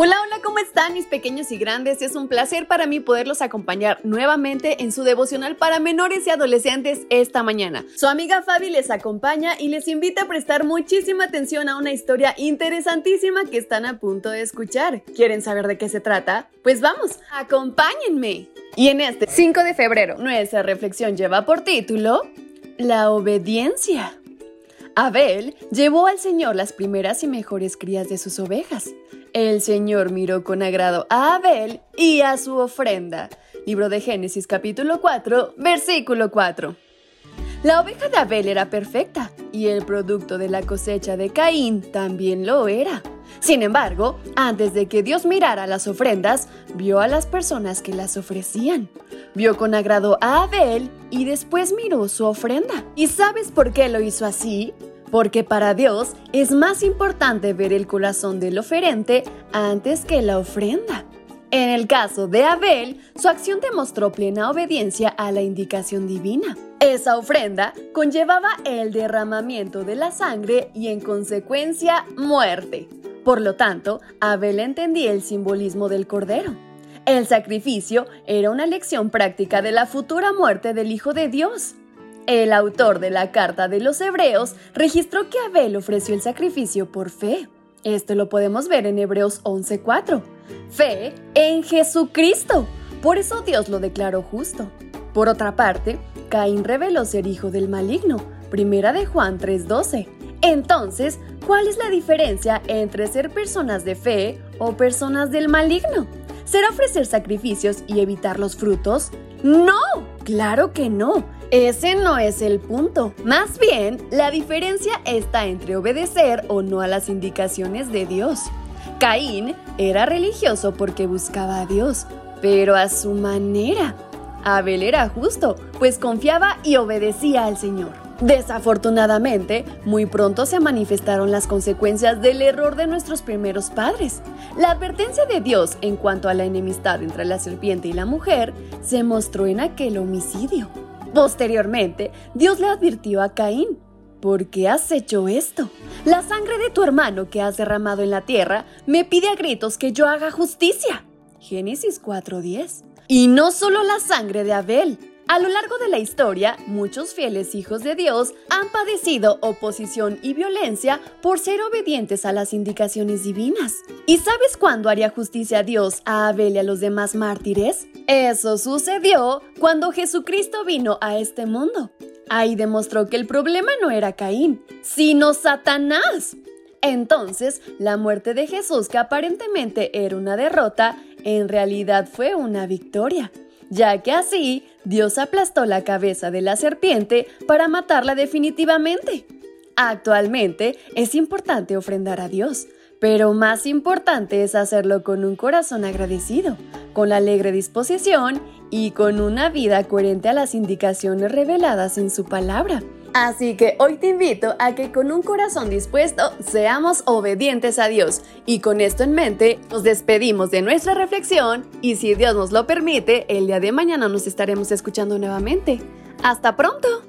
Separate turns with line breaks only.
Hola, hola, ¿cómo están mis pequeños y grandes? Es un placer para mí poderlos acompañar nuevamente en su devocional para menores y adolescentes esta mañana. Su amiga Fabi les acompaña y les invita a prestar muchísima atención a una historia interesantísima que están a punto de escuchar. ¿Quieren saber de qué se trata? Pues vamos, acompáñenme. Y en este 5 de febrero, nuestra reflexión lleva por título La obediencia. Abel llevó al Señor las primeras y mejores crías de sus ovejas. El Señor miró con agrado a Abel y a su ofrenda. Libro de Génesis capítulo 4, versículo 4. La oveja de Abel era perfecta y el producto de la cosecha de Caín también lo era. Sin embargo, antes de que Dios mirara las ofrendas, vio a las personas que las ofrecían. Vio con agrado a Abel y después miró su ofrenda. ¿Y sabes por qué lo hizo así? Porque para Dios es más importante ver el corazón del oferente antes que la ofrenda. En el caso de Abel, su acción demostró plena obediencia a la indicación divina. Esa ofrenda conllevaba el derramamiento de la sangre y en consecuencia muerte. Por lo tanto, Abel entendía el simbolismo del cordero. El sacrificio era una lección práctica de la futura muerte del Hijo de Dios. El autor de la carta de los Hebreos registró que Abel ofreció el sacrificio por fe. Esto lo podemos ver en Hebreos 11:4. Fe en Jesucristo. Por eso Dios lo declaró justo. Por otra parte, Caín reveló ser hijo del maligno. Primera de Juan 3:12. Entonces, ¿cuál es la diferencia entre ser personas de fe o personas del maligno? ¿Será ofrecer sacrificios y evitar los frutos? No, claro que no. Ese no es el punto. Más bien, la diferencia está entre obedecer o no a las indicaciones de Dios. Caín era religioso porque buscaba a Dios, pero a su manera. Abel era justo, pues confiaba y obedecía al Señor. Desafortunadamente, muy pronto se manifestaron las consecuencias del error de nuestros primeros padres. La advertencia de Dios en cuanto a la enemistad entre la serpiente y la mujer se mostró en aquel homicidio. Posteriormente, Dios le advirtió a Caín, ¿por qué has hecho esto? La sangre de tu hermano que has derramado en la tierra me pide a gritos que yo haga justicia. Génesis 4:10. Y no solo la sangre de Abel, a lo largo de la historia, muchos fieles hijos de Dios han padecido oposición y violencia por ser obedientes a las indicaciones divinas. ¿Y sabes cuándo haría justicia a Dios a Abel y a los demás mártires? Eso sucedió cuando Jesucristo vino a este mundo. Ahí demostró que el problema no era Caín, sino Satanás. Entonces, la muerte de Jesús, que aparentemente era una derrota, en realidad fue una victoria ya que así Dios aplastó la cabeza de la serpiente para matarla definitivamente. Actualmente es importante ofrendar a Dios, pero más importante es hacerlo con un corazón agradecido, con la alegre disposición y con una vida coherente a las indicaciones reveladas en su palabra. Así que hoy te invito a que con un corazón dispuesto seamos obedientes a Dios. Y con esto en mente, nos despedimos de nuestra reflexión y si Dios nos lo permite, el día de mañana nos estaremos escuchando nuevamente. ¡Hasta pronto!